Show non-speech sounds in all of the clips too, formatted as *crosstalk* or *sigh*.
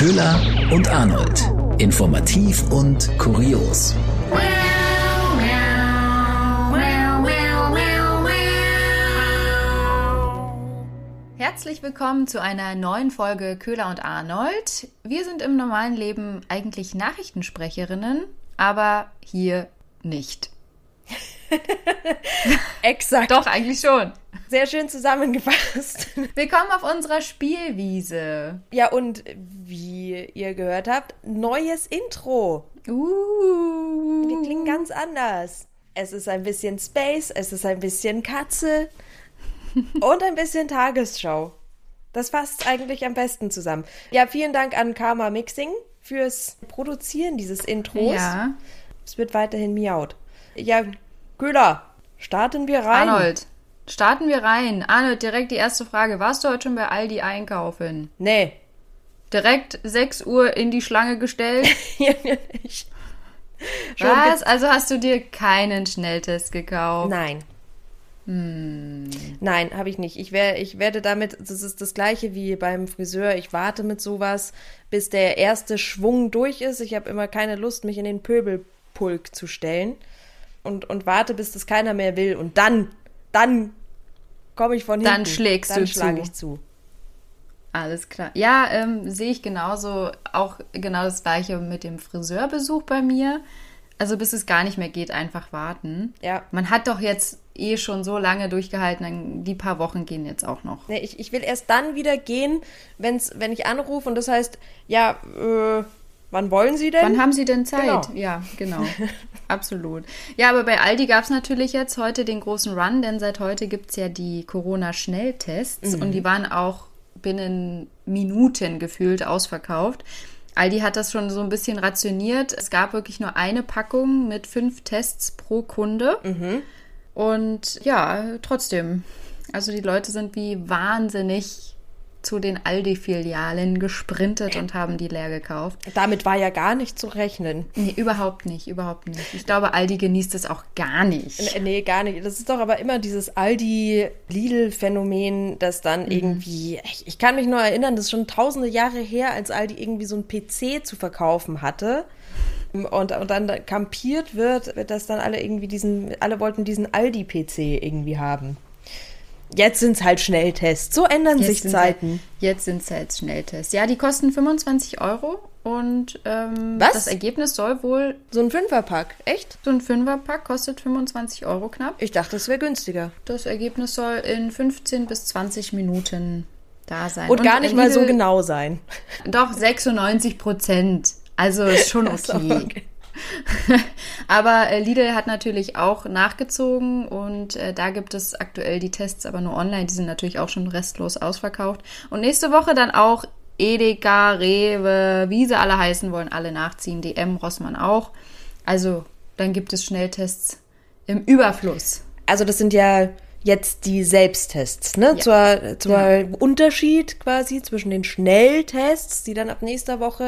Köhler und Arnold. Informativ und kurios. Herzlich willkommen zu einer neuen Folge Köhler und Arnold. Wir sind im normalen Leben eigentlich Nachrichtensprecherinnen, aber hier nicht. *laughs* Exakt. Doch, eigentlich schon. Sehr schön zusammengefasst. Willkommen auf unserer Spielwiese. Ja, und wie ihr gehört habt, neues Intro. Uh. Wir klingen ganz anders. Es ist ein bisschen Space, es ist ein bisschen Katze *laughs* und ein bisschen Tagesschau. Das fasst eigentlich am besten zusammen. Ja, vielen Dank an Karma Mixing fürs Produzieren dieses Intros. Ja. Es wird weiterhin miaut. Ja, Köhler, starten wir rein. Arnold, starten wir rein. Arnold, direkt die erste Frage. Warst du heute schon bei Aldi einkaufen? Nee. Direkt 6 Uhr in die Schlange gestellt? *laughs* Hier nicht. Was? Also hast du dir keinen Schnelltest gekauft? Nein. Hm. Nein, habe ich nicht. Ich, wär, ich werde damit, das ist das gleiche wie beim Friseur. Ich warte mit sowas, bis der erste Schwung durch ist. Ich habe immer keine Lust, mich in den Pöbelpulk zu stellen. Und, und warte, bis das keiner mehr will. Und dann, dann komme ich von hinten. Dann schlägst dann du schlage zu. ich zu. Alles klar. Ja, ähm, sehe ich genauso. Auch genau das gleiche mit dem Friseurbesuch bei mir. Also bis es gar nicht mehr geht, einfach warten. Ja. Man hat doch jetzt eh schon so lange durchgehalten, dann die paar Wochen gehen jetzt auch noch. Nee, ich, ich will erst dann wieder gehen, wenn's, wenn ich anrufe und das heißt, ja, äh, wann wollen Sie denn? Wann haben Sie denn Zeit? Genau. Ja, genau. *laughs* Absolut. Ja, aber bei Aldi gab es natürlich jetzt heute den großen Run, denn seit heute gibt es ja die Corona-Schnelltests und die waren auch binnen Minuten gefühlt ausverkauft. Aldi hat das schon so ein bisschen rationiert. Es gab wirklich nur eine Packung mit fünf Tests pro Kunde. Und ja, trotzdem. Also die Leute sind wie wahnsinnig zu den Aldi-Filialen gesprintet und haben die leer gekauft. Damit war ja gar nicht zu rechnen. Nee, überhaupt nicht, überhaupt nicht. Ich glaube, Aldi genießt es auch gar nicht. Nee, gar nicht. Das ist doch aber immer dieses Aldi-Lidl-Phänomen, das dann Mhm. irgendwie. Ich, ich kann mich nur erinnern, das ist schon tausende Jahre her, als Aldi irgendwie so ein PC zu verkaufen hatte. Und, und dann da kampiert wird, dass dann alle irgendwie diesen, alle wollten diesen Aldi-PC irgendwie haben. Jetzt sind es halt Schnelltests. So ändern sich sind Zeiten. Jetzt sind es jetzt Schnelltests. Ja, die kosten 25 Euro und ähm, Was? das Ergebnis soll wohl, So ein Fünferpack. Echt? so ein Fünferpack kostet 25 Euro knapp. Ich dachte, das wäre günstiger. Das Ergebnis soll in 15 bis 20 Minuten da sein. Und, gar nicht mal so genau sein. Doch, 96 Prozent. Also ist schon *laughs* okay. *laughs* aber äh, Lidl hat natürlich auch nachgezogen und äh, da gibt es aktuell die Tests, aber nur online. Die sind natürlich auch schon restlos ausverkauft. Und nächste Woche dann auch Edeka, Rewe, wie sie alle heißen wollen, alle nachziehen. DM, Rossmann auch. Also dann gibt es Schnelltests im Überfluss. Also das sind ja jetzt die Selbsttests, ne? Zur, zur Unterschied quasi zwischen den Schnelltests, die dann ab nächster Woche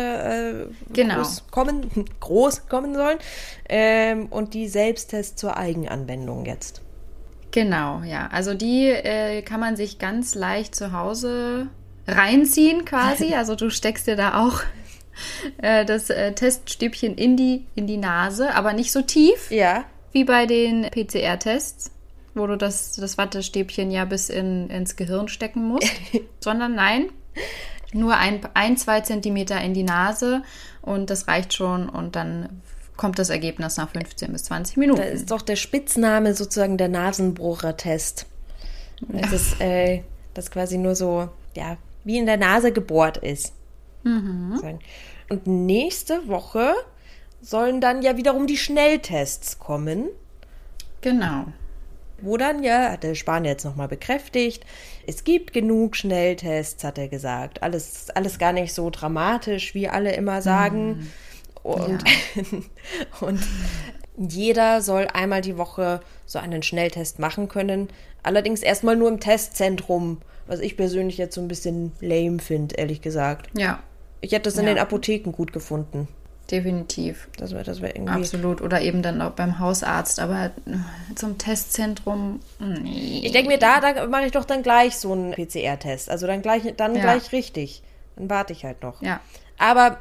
äh, Genau. groß kommen, *laughs* groß kommen sollen, ähm, und die Selbsttests zur Eigenanwendung jetzt. Genau, ja. Also die äh, kann man sich ganz leicht zu Hause reinziehen quasi. *laughs* Also du steckst dir da auch äh, das äh, Teststäbchen in die, in die Nase, aber nicht so tief Ja. wie bei den PCR-Tests, wo du das, das Wattestäbchen ja bis in, ins Gehirn stecken musst, *laughs* sondern nein, nur ein, ein, zwei Zentimeter in die Nase und das reicht schon und dann kommt das Ergebnis nach 15 bis 20 Minuten. Da ist doch der Spitzname sozusagen der Nasenbohrer-Test. Das ist, äh, das quasi nur so, ja, wie in der Nase gebohrt ist. Sagen. Und nächste Woche sollen dann ja wiederum die Schnelltests kommen, Genau. Wo dann ja, hat der Spahn jetzt nochmal bekräftigt, es gibt genug Schnelltests, hat er gesagt. Alles, alles gar nicht so dramatisch, wie alle immer sagen. Und, *laughs* und jeder soll einmal die Woche so einen Schnelltest machen können. Allerdings erstmal nur im Testzentrum, was ich persönlich jetzt so ein bisschen lame finde, ehrlich gesagt. Ja, Ich hätte das in Ja. den Apotheken gut gefunden. Definitiv. Das wäre das wär irgendwie. Absolut. Oder eben dann auch beim Hausarzt. Aber zum Testzentrum, nee. Ich denke mir, da, da mache ich doch dann gleich so einen PCR-Test. Also dann gleich, dann Ja. gleich richtig. Dann warte ich halt noch. Ja. Aber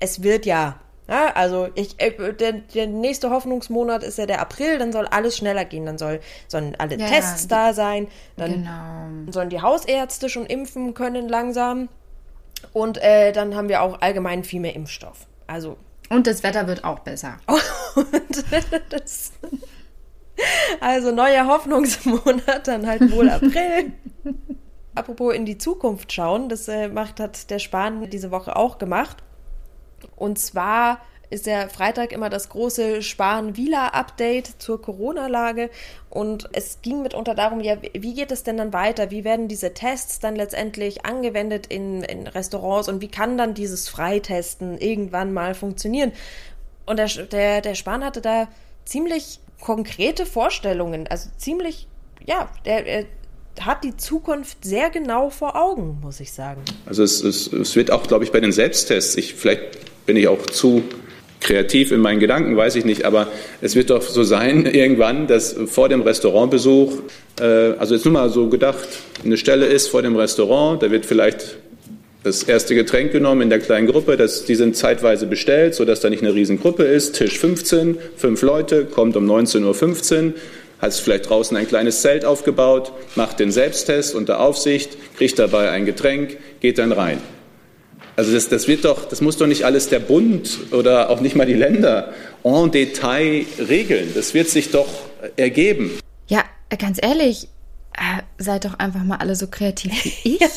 es wird ja. ja also ich, äh, der, der nächste Hoffnungsmonat ist ja der April, dann soll alles schneller gehen, dann soll, sollen alle Ja, Tests ja. da sein, dann Genau. sollen die Hausärzte schon impfen können langsam und äh, dann haben wir auch allgemein viel mehr Impfstoff. Also Und das Wetter wird auch besser. *laughs* also neuer Hoffnungsmonat, dann halt wohl April. *laughs* Apropos in die Zukunft schauen, das äh, macht, hat der Spahn diese Woche auch gemacht. Und zwar ist der Freitag immer das große Spahn-Wieler-Update zur Corona-Lage. Und es ging mitunter darum, ja, wie geht es denn dann weiter? Wie werden diese Tests dann letztendlich angewendet in, in Restaurants und wie kann dann dieses Freitesten irgendwann mal funktionieren? Und der, der, der Spahn hatte da ziemlich konkrete Vorstellungen, also ziemlich, ja, der, er hat die Zukunft sehr genau vor Augen, muss ich sagen. Also es, es, es wird auch, glaube ich, bei den Selbsttests, ich, vielleicht bin ich auch zu kreativ in meinen Gedanken, weiß ich nicht, aber es wird doch so sein *laughs* irgendwann, dass vor dem Restaurantbesuch, äh, also jetzt nur mal so gedacht, eine Stelle ist vor dem Restaurant, da wird vielleicht das erste Getränk genommen in der kleinen Gruppe, das, die sind zeitweise bestellt, sodass da nicht eine Riesengruppe ist, Tisch 15, fünf Leute, kommt um 19.15 Uhr, hat vielleicht draußen ein kleines Zelt aufgebaut, macht den Selbsttest unter Aufsicht, kriegt dabei ein Getränk, geht dann rein. Also das, das wird doch, das muss doch nicht alles der Bund oder auch nicht mal die Länder en Detail regeln. Das wird sich doch ergeben. Ja, ganz ehrlich, äh, seid doch einfach mal alle so kreativ wie *laughs* ich.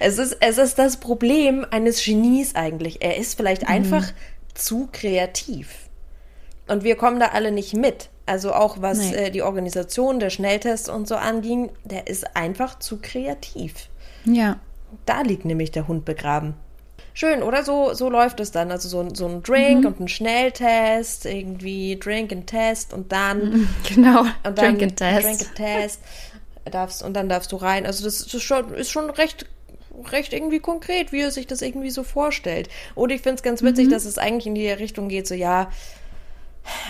Es ist, es ist das Problem eines Genies eigentlich. Er ist vielleicht einfach zu kreativ. Und wir kommen da alle nicht mit. Also auch was Nee. äh, die Organisation der Schnelltests und so anging, der ist einfach zu kreativ. Ja. Da liegt nämlich der Hund begraben. Schön, oder? So, so läuft es dann. Also so, ein- so ein Drink und ein Schnelltest, irgendwie Drink and Test und dann Genau. und dann Drink and Test. Drink and Test. *laughs* Darfst, und dann darfst du rein. Also das ist schon, ist schon recht, recht irgendwie konkret, wie er sich das irgendwie so vorstellt. Und ich finde es ganz witzig, dass es eigentlich in die Richtung geht, so ja,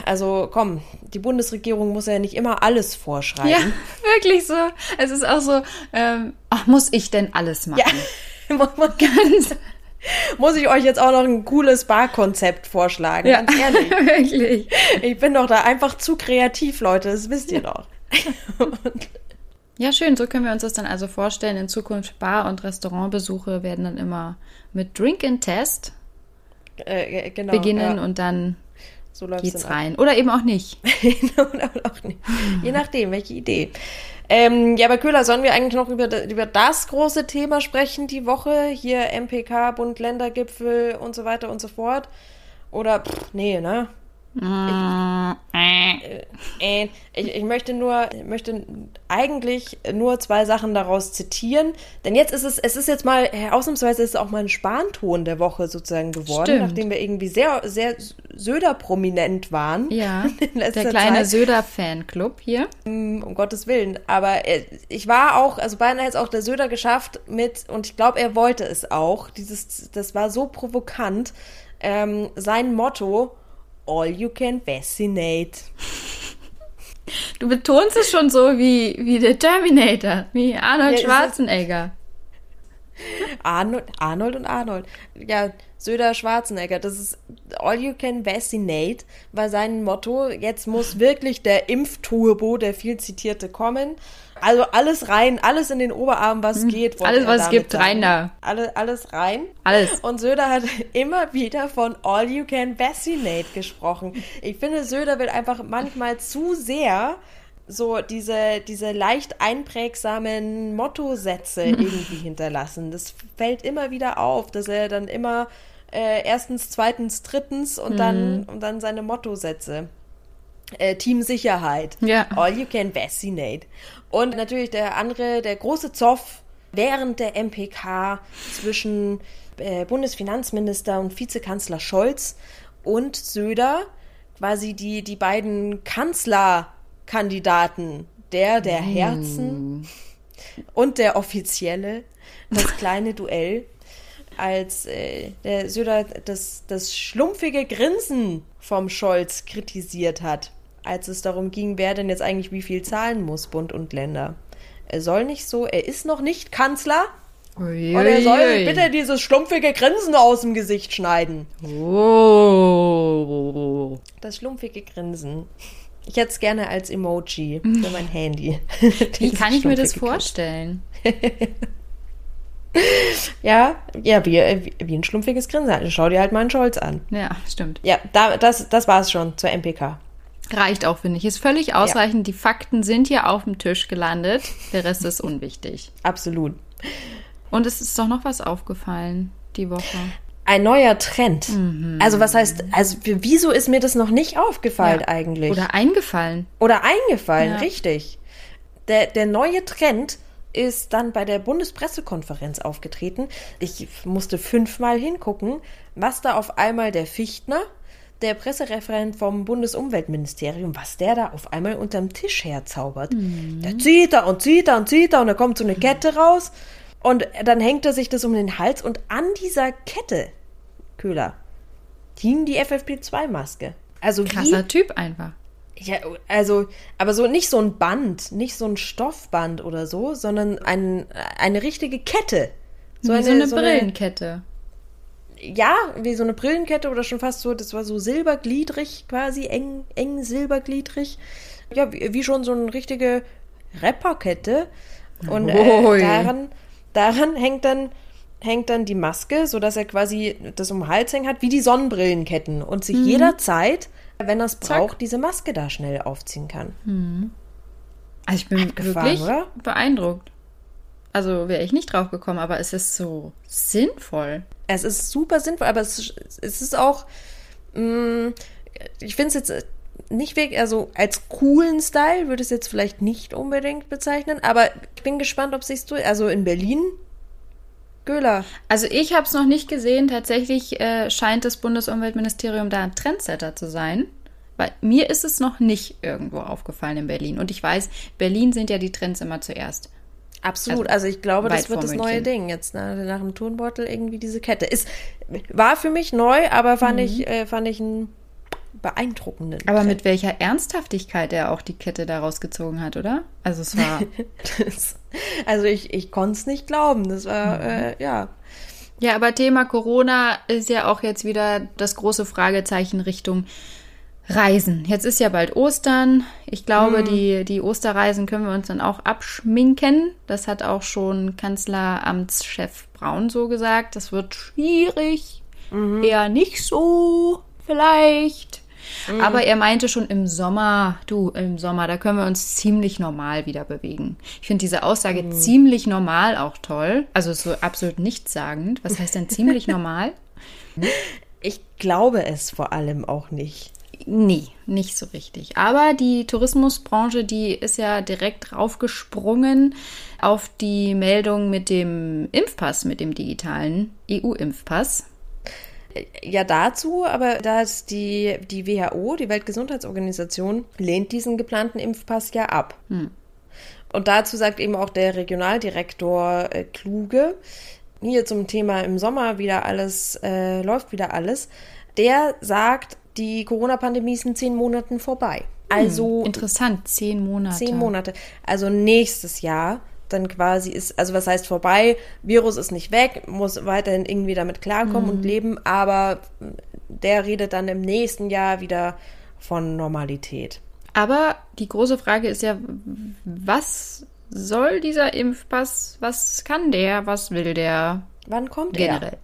also komm, die Bundesregierung muss ja nicht immer alles vorschreiben. Ja, *laughs* wirklich so. Es ist auch so, ähm, ach, muss ich denn alles machen? *laughs* Ja. Ganz, *laughs* muss ich euch jetzt auch noch ein cooles Barkonzept vorschlagen? ja, Ganz ehrlich. *laughs* wirklich. Ich bin doch da einfach zu kreativ, Leute, das wisst ihr doch. *laughs* Ja, schön. So können wir uns das dann also vorstellen. In Zukunft Bar- und Restaurantbesuche werden dann immer mit Drink and Test Äh, äh, genau, beginnen ja, und dann so geht's dann ab. rein. Oder eben auch nicht. Oder auch nicht. Je nachdem, welche Idee. Ähm, ja, aber Köhler, sollen wir eigentlich noch über, über das große Thema sprechen die Woche? Hier MPK, Bund-Länder-Gipfel und so weiter und so fort? Oder, pff, nee, ne? Äh, ich, ich möchte nur, ich möchte eigentlich nur zwei Sachen daraus zitieren. Denn jetzt ist es, es ist jetzt mal, äh, ausnahmsweise ist es auch mal ein Spanton der Woche sozusagen geworden, Stimmt. nachdem wir irgendwie sehr, sehr Söder-prominent waren. Ja, *laughs* der kleine. Söder-Fanclub hier. Um Gottes Willen. Aber äh, ich war auch, also beinahe hat es auch der Söder geschafft mit, und ich glaube, er wollte es auch. Dieses, das war so provokant. Ähm, sein Motto: All you can vaccinate. Du betonst es schon so wie, wie der Terminator, wie Arnold Ja, Schwarzenegger. Arnold, Arnold und Arnold. Ja, Söder Schwarzenegger. Das ist All you can vaccinate, war sein Motto. Jetzt muss wirklich der Impfturbo, der viel zitierte, kommen. Also alles rein, alles in den Oberarm, was geht. Hm. Alles, er was es gibt, sagen. rein da. Alle, alles rein. Alles. Und Söder hat *laughs* immer wieder von All You Can Vaccinate gesprochen. Ich finde, Söder will einfach manchmal zu sehr so diese, diese leicht einprägsamen Mottosätze *laughs* irgendwie hinterlassen. Das fällt immer wieder auf, dass er dann immer äh, erstens, zweitens, drittens und dann, und dann seine Mottosätze. Äh, Team Sicherheit. Ja. All you can vaccinate. Und natürlich der andere, der große Zoff während der MPK zwischen äh, Bundesfinanzminister und Vizekanzler Scholz und Söder, quasi die, die beiden Kanzlerkandidaten, der der Herzen und der offizielle, das kleine Duell, als äh, der Söder das, das schlumpfige Grinsen vom Scholz kritisiert hat, als es darum ging, wer denn jetzt eigentlich wie viel zahlen muss, Bund und Länder. Er soll nicht so, er ist noch nicht Kanzler, Ui, Und er soll bitte dieses schlumpfige Grinsen aus dem Gesicht schneiden. Oh. Das schlumpfige Grinsen. Ich hätte es gerne als Emoji für mein *laughs* Handy. Wie *laughs* kann ich mir das vorstellen? *laughs* ja, ja, wie, wie ein schlumpfiges Grinsen. Schau dir halt mal einen Scholz an. Ja, stimmt. Ja, da, das, das war es schon zur MPK. Reicht auch, finde ich. Ist völlig ausreichend. Ja. Die Fakten sind hier auf dem Tisch gelandet. Der Rest ist unwichtig. Absolut. Und es ist doch noch was aufgefallen die Woche. Ein neuer Trend. Mhm. Also was heißt, also wieso ist mir das noch nicht aufgefallen ja. eigentlich? Oder eingefallen. Oder eingefallen, ja. richtig. Der, der neue Trend ist dann bei der Bundespressekonferenz aufgetreten. Ich musste fünfmal hingucken, was da auf einmal der Fichtner, der Pressereferent vom Bundesumweltministerium, was der da auf einmal unterm Tisch herzaubert. Mhm. Da zieht er und zieht er und zieht er und da kommt so eine Kette raus und dann hängt er sich das um den Hals und an dieser Kette, Köhler, hing die FFP2-Maske. Also Krasser wie, Typ einfach. Ja, also, aber so nicht so ein Band, nicht so ein Stoffband oder so, sondern ein, eine richtige Kette. So wie eine, so eine so Brillenkette. Eine, ja, wie so eine Brillenkette oder schon fast so, das war so silbergliedrig quasi, eng, eng silbergliedrig. Ja, wie, wie schon so eine richtige Rapperkette. Und äh, daran, daran hängt dann hängt dann die Maske, sodass er quasi das um den Hals hängen hat, wie die Sonnenbrillenketten und sich mhm. jederzeit wenn er es braucht, diese Maske da schnell aufziehen kann. Hm. Also ich bin Abgefahren, wirklich oder? beeindruckt. Also wäre ich nicht drauf gekommen, aber es ist so sinnvoll. Es ist super sinnvoll, aber es, es ist auch, mh, mm, ich finde es jetzt nicht wirklich, also als coolen Style würde ich es jetzt vielleicht nicht unbedingt bezeichnen, aber ich bin gespannt, ob sich also in Berlin Göhler. Also ich habe es noch nicht gesehen. Tatsächlich äh, scheint das Bundesumweltministerium da ein Trendsetter zu sein. Weil mir ist es noch nicht irgendwo aufgefallen in Berlin. Und ich weiß, Berlin sind ja die Trends immer zuerst. Absolut. Also, also ich glaube, das wird das München. neue Ding. Jetzt nach, nach, dem Turnbeutel irgendwie diese Kette. Ist, war für mich neu, aber fand mhm. ich, äh, fand ich ein beeindruckenden. Aber mit welcher Ernsthaftigkeit er auch die Kette daraus gezogen hat, oder? Also es war. *laughs* das, also ich, ich konnte es nicht glauben. Das war, mhm. äh, ja. Ja, aber Thema Corona ist ja auch jetzt wieder das große Fragezeichen Richtung Reisen. Jetzt ist ja bald Ostern. Ich glaube, mhm. die, die Osterreisen können wir uns dann auch abschminken. Das hat auch schon Kanzleramtschef Braun so gesagt. Das wird schwierig. Mhm. Eher nicht so, vielleicht. Mhm. Aber er meinte schon im Sommer, du, im Sommer, da können wir uns ziemlich normal wieder bewegen. Ich finde diese Aussage mhm. ziemlich normal auch toll. Also so absolut nichtssagend. Was heißt denn ziemlich *laughs* normal? Ich glaube es vor allem auch nicht. Nee, nicht so richtig. Aber die Tourismusbranche, die ist ja direkt raufgesprungen auf die Meldung mit dem Impfpass, mit dem digitalen EU-Impfpass. Ja, dazu, aber dass die, die WHO, die Weltgesundheitsorganisation, lehnt diesen geplanten Impfpass ja ab. Hm. Und dazu sagt eben auch der Regionaldirektor äh, Kluge, hier zum Thema im Sommer wieder alles, äh, läuft wieder alles. Der sagt, die Corona-Pandemie ist in zehn Monaten vorbei. Hm, also. Hm, interessant, zehn Monate. Zehn Monate. Also nächstes Jahr dann quasi ist, also was heißt vorbei, Virus ist nicht weg, muss weiterhin irgendwie damit klarkommen mhm. und leben, aber der redet dann im nächsten Jahr wieder von Normalität. Aber die große Frage ist ja, was soll dieser Impfpass, was kann der, was will der? Wann kommt generell? er?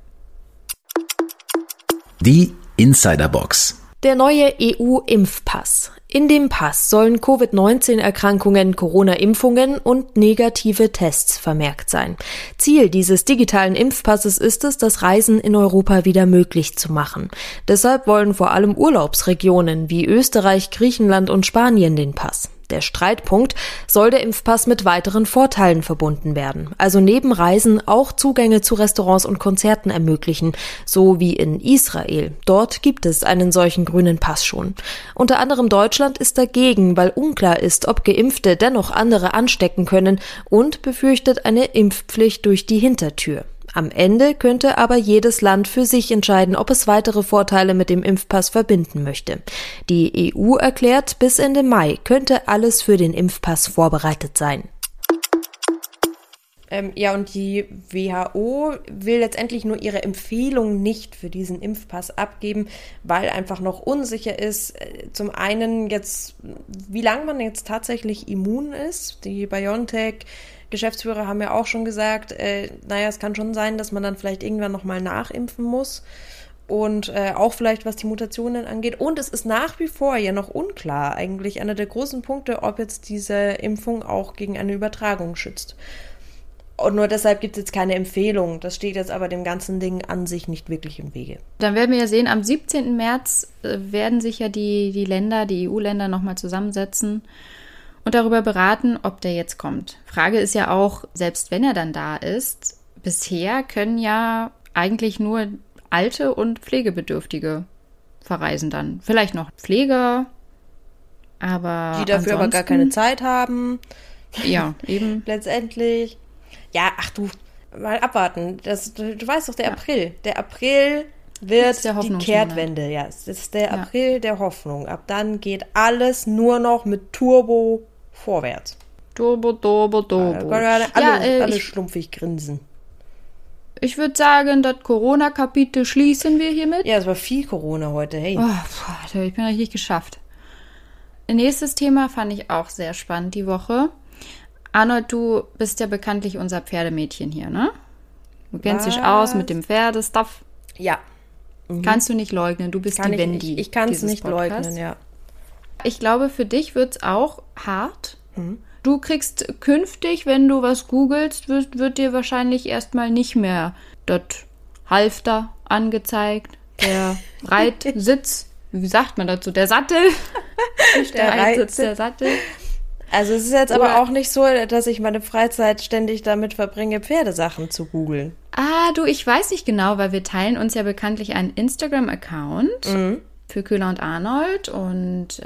Die Insiderbox. Der neue EU-Impfpass. In dem Pass sollen Covid-19-Erkrankungen, Corona-Impfungen und negative Tests vermerkt sein. Ziel dieses digitalen Impfpasses ist es, das Reisen in Europa wieder möglich zu machen. Deshalb wollen vor allem Urlaubsregionen wie Österreich, Griechenland und Spanien den Pass. Der Streitpunkt soll der Impfpass mit weiteren Vorteilen verbunden werden, also neben Reisen auch Zugänge zu Restaurants und Konzerten ermöglichen, so wie in Israel. Dort gibt es einen solchen grünen Pass schon. Unter anderem Deutschland ist dagegen, weil unklar ist, ob Geimpfte dennoch andere anstecken können und befürchtet eine Impfpflicht durch die Hintertür. Am Ende könnte aber jedes Land für sich entscheiden, ob es weitere Vorteile mit dem Impfpass verbinden möchte. Die EU erklärt, bis Ende Mai könnte alles für den Impfpass vorbereitet sein. Ähm, ja, und die WHO will letztendlich nur ihre Empfehlung nicht für diesen Impfpass abgeben, weil einfach noch unsicher ist, äh, zum einen jetzt, wie lange man jetzt tatsächlich immun ist. Die BioNTech Geschäftsführer haben ja auch schon gesagt, äh, naja, es kann schon sein, dass man dann vielleicht irgendwann nochmal nachimpfen muss. Und äh, auch vielleicht, was die Mutationen angeht. Und es ist nach wie vor ja noch unklar, eigentlich einer der großen Punkte, ob jetzt diese Impfung auch gegen eine Übertragung schützt. Und nur deshalb gibt es jetzt keine Empfehlung. Das steht jetzt aber dem ganzen Ding an sich nicht wirklich im Wege. Dann werden wir ja sehen, am 17. März äh, werden sich ja die, die Länder, die EU-Länder nochmal zusammensetzen und darüber beraten, ob der jetzt kommt. Frage ist ja auch, selbst wenn er dann da ist, bisher können ja eigentlich nur alte und Pflegebedürftige verreisen dann. Vielleicht noch Pfleger, aber. Die dafür aber gar keine Zeit haben. Ja, eben. *laughs* Letztendlich. Ja, ach du, mal abwarten. Das, du, du weißt doch, der ja. April. Der April wird der die Kehrtwende. Ja, es ist der ja. April der Hoffnung. Ab dann geht alles nur noch mit Turbo vorwärts. Turbo, Turbo, Turbo. Äh, alle, ja, äh, alle schlumpfig grinsen. Ich würde sagen, das Corona-Kapitel schließen wir hiermit. Ja, es war viel Corona heute, hey. Oh, ich bin richtig geschafft. Nächstes Thema fand ich auch sehr spannend die Woche. Arnold, du bist ja bekanntlich unser Pferdemädchen hier, ne? Du kennst Was? dich aus mit dem Pferdestuff. Ja. Mhm. Kannst du nicht leugnen, du bist kann die ich, Wendy. Ich, ich kann es nicht Podcast. leugnen, ja. Ich glaube, für dich wird es auch hart. Mhm. Du kriegst künftig, wenn du was googelst, wird, wird dir wahrscheinlich erstmal nicht mehr das Halfter angezeigt, der *laughs* Reitsitz. Wie sagt man dazu? Der Sattel. *laughs* Der, der Reitsitz, der Sattel. Also es ist jetzt Oder aber auch nicht so, dass ich meine Freizeit ständig damit verbringe, Pferdesachen zu googeln. Ah, du, ich weiß nicht genau, weil wir teilen uns ja bekanntlich einen Instagram-Account. Mhm für Köhler und Arnold. Und äh,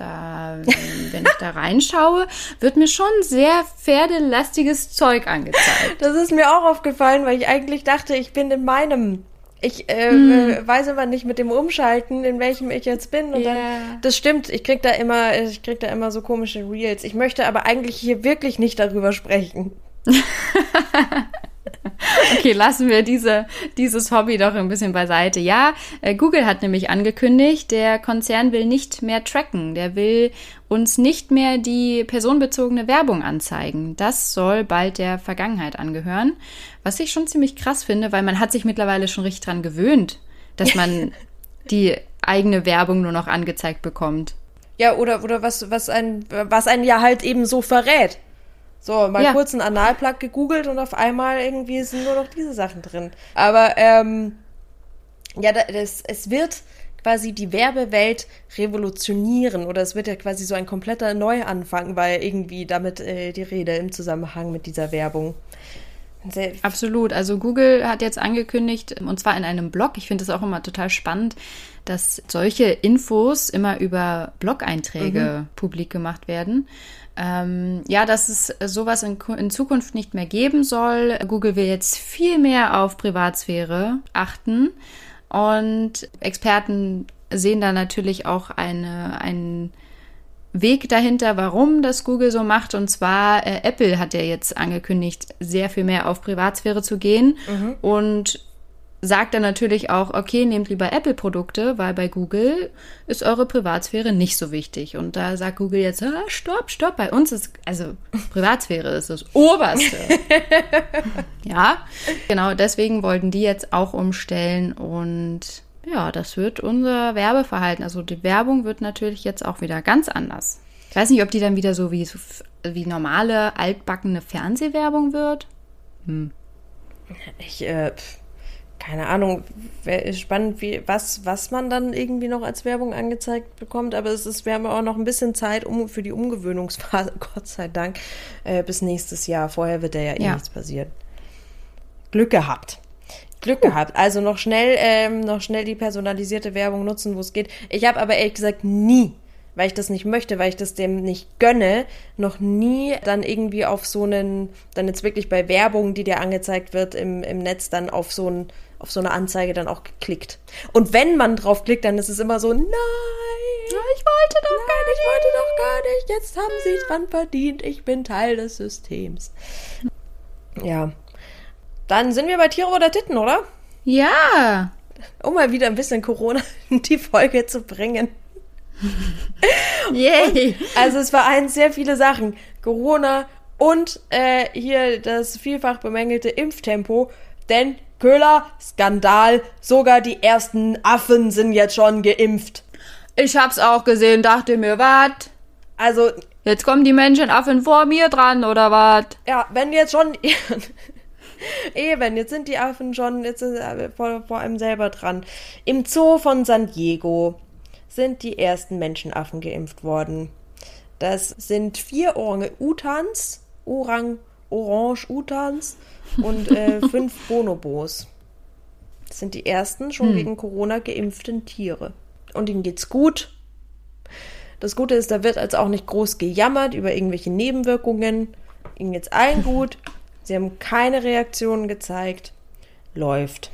wenn ich da reinschaue, wird mir schon sehr pferdelastiges Zeug angezeigt. Das ist mir auch aufgefallen, weil ich eigentlich dachte, ich bin in meinem. Ich äh, hm. weiß immer nicht mit dem Umschalten, in welchem ich jetzt bin. Und yeah. dann, das stimmt, ich krieg da immer, ich krieg da immer so komische Reels. Ich möchte aber eigentlich hier wirklich nicht darüber sprechen. *laughs* Okay, lassen wir diese, dieses Hobby doch ein bisschen beiseite. Ja, äh, Google hat nämlich angekündigt, der Konzern will nicht mehr tracken. Der will uns nicht mehr die personenbezogene Werbung anzeigen. Das soll bald der Vergangenheit angehören. Was ich schon ziemlich krass finde, weil man hat sich mittlerweile schon richtig dran gewöhnt, dass man *laughs* die eigene Werbung nur noch angezeigt bekommt. Ja, oder, oder was, was ein, was einen ja halt eben so verrät. So, mal ja. kurz einen Analplug gegoogelt und auf einmal irgendwie sind nur noch diese Sachen drin. Aber ähm, ja, das, es wird quasi die Werbewelt revolutionieren oder es wird ja quasi so ein kompletter Neuanfang, weil irgendwie damit äh, die Rede im Zusammenhang mit dieser Werbung. Sehr Absolut. Also Google hat jetzt angekündigt, und zwar in einem Blog, ich finde es auch immer total spannend, dass solche Infos immer über Blog-Einträge mhm. publik gemacht werden ähm, ja, dass es sowas in, in, Zukunft nicht mehr geben soll. Google will jetzt viel mehr auf Privatsphäre achten und Experten sehen da natürlich auch eine, einen Weg dahinter, warum das Google so macht. Und zwar, äh, Apple hat ja jetzt angekündigt, sehr viel mehr auf Privatsphäre zu gehen. Mhm. Und sagt dann natürlich auch, okay, nehmt lieber Apple-Produkte, weil bei Google ist eure Privatsphäre nicht so wichtig. Und da sagt Google jetzt, ah, stopp, stopp, bei uns ist, also Privatsphäre ist das Oberste. *laughs* ja, genau, deswegen wollten die jetzt auch umstellen und ja, das wird unser Werbeverhalten, also die Werbung wird natürlich jetzt auch wieder ganz anders. Ich weiß nicht, ob die dann wieder so wie, wie normale, altbackene Fernsehwerbung wird. Hm. Ich, äh, keine Ahnung, wäre spannend, wie, was, was man dann irgendwie noch als Werbung angezeigt bekommt. Aber es ist, wir haben auch noch ein bisschen Zeit um, für die Umgewöhnungsphase, *laughs* Gott sei Dank, äh, bis nächstes Jahr. Vorher wird da ja eh ja. nichts passieren. Glück gehabt. Glück gehabt. Also noch schnell, ähm, noch schnell die personalisierte Werbung nutzen, wo es geht. Ich habe aber ehrlich gesagt nie weil ich das nicht möchte, weil ich das dem nicht gönne, noch nie dann irgendwie auf so einen, dann jetzt wirklich bei Werbung, die dir angezeigt wird im, im Netz, dann auf so einen auf so eine Anzeige dann auch geklickt. Und wenn man drauf klickt, dann ist es immer so, nein, ich wollte doch nein, gar nicht, ich wollte doch gar nicht, jetzt haben sie es dran verdient, ich bin Teil des Systems. Ja, Dann sind wir bei Tiere oder Titten, oder? Ja. Um mal wieder ein bisschen Corona *laughs* in die Folge zu bringen. Yay. Also es vereint sehr viele Sachen. Corona und äh, hier das vielfach bemängelte Impftempo. Denn Köhler, Skandal, sogar die ersten Affen sind jetzt schon geimpft. Ich hab's auch gesehen, dachte mir, wat? Also, Jetzt kommen die Menschenaffen vor mir dran, oder wat? ja, wenn jetzt schon. *laughs* Eben, jetzt sind die Affen schon jetzt vor, vor einem selber dran. Im Zoo von San Diego sind die ersten Menschenaffen geimpft worden. Das sind vier Orang-Utans, Orang, Orange-Utans und äh, *laughs* fünf Bonobos. Das sind die ersten schon gegen Corona geimpften Tiere. Und ihnen geht's gut. Das Gute ist, da wird als auch nicht groß gejammert über irgendwelche Nebenwirkungen. Ihnen geht's allen gut. Sie haben keine Reaktionen gezeigt. Läuft.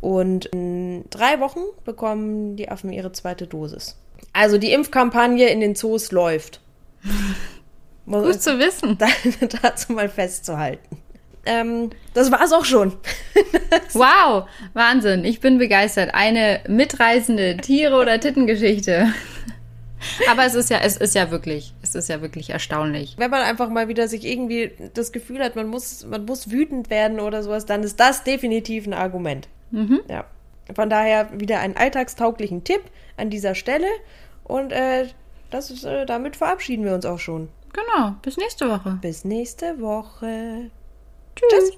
Und in drei Wochen bekommen die Affen ihre zweite Dosis. Also die Impfkampagne in den Zoos läuft. *laughs* Gut zu wissen. *laughs* da, dazu mal festzuhalten. Ähm, das war's auch schon. *laughs* Wow, Wahnsinn. Ich bin begeistert. Eine mitreißende Tiere- oder Tittengeschichte. Aber es ist ja, es ist ja wirklich, es ist ja wirklich erstaunlich. Wenn man einfach mal wieder sich irgendwie das Gefühl hat, man muss, man muss wütend werden oder sowas, dann ist das definitiv ein Argument. Ja. Von daher wieder einen alltagstauglichen Tipp an dieser Stelle. Und äh, das ist, äh, damit verabschieden wir uns auch schon. Genau. Bis nächste Woche. Bis nächste Woche. Just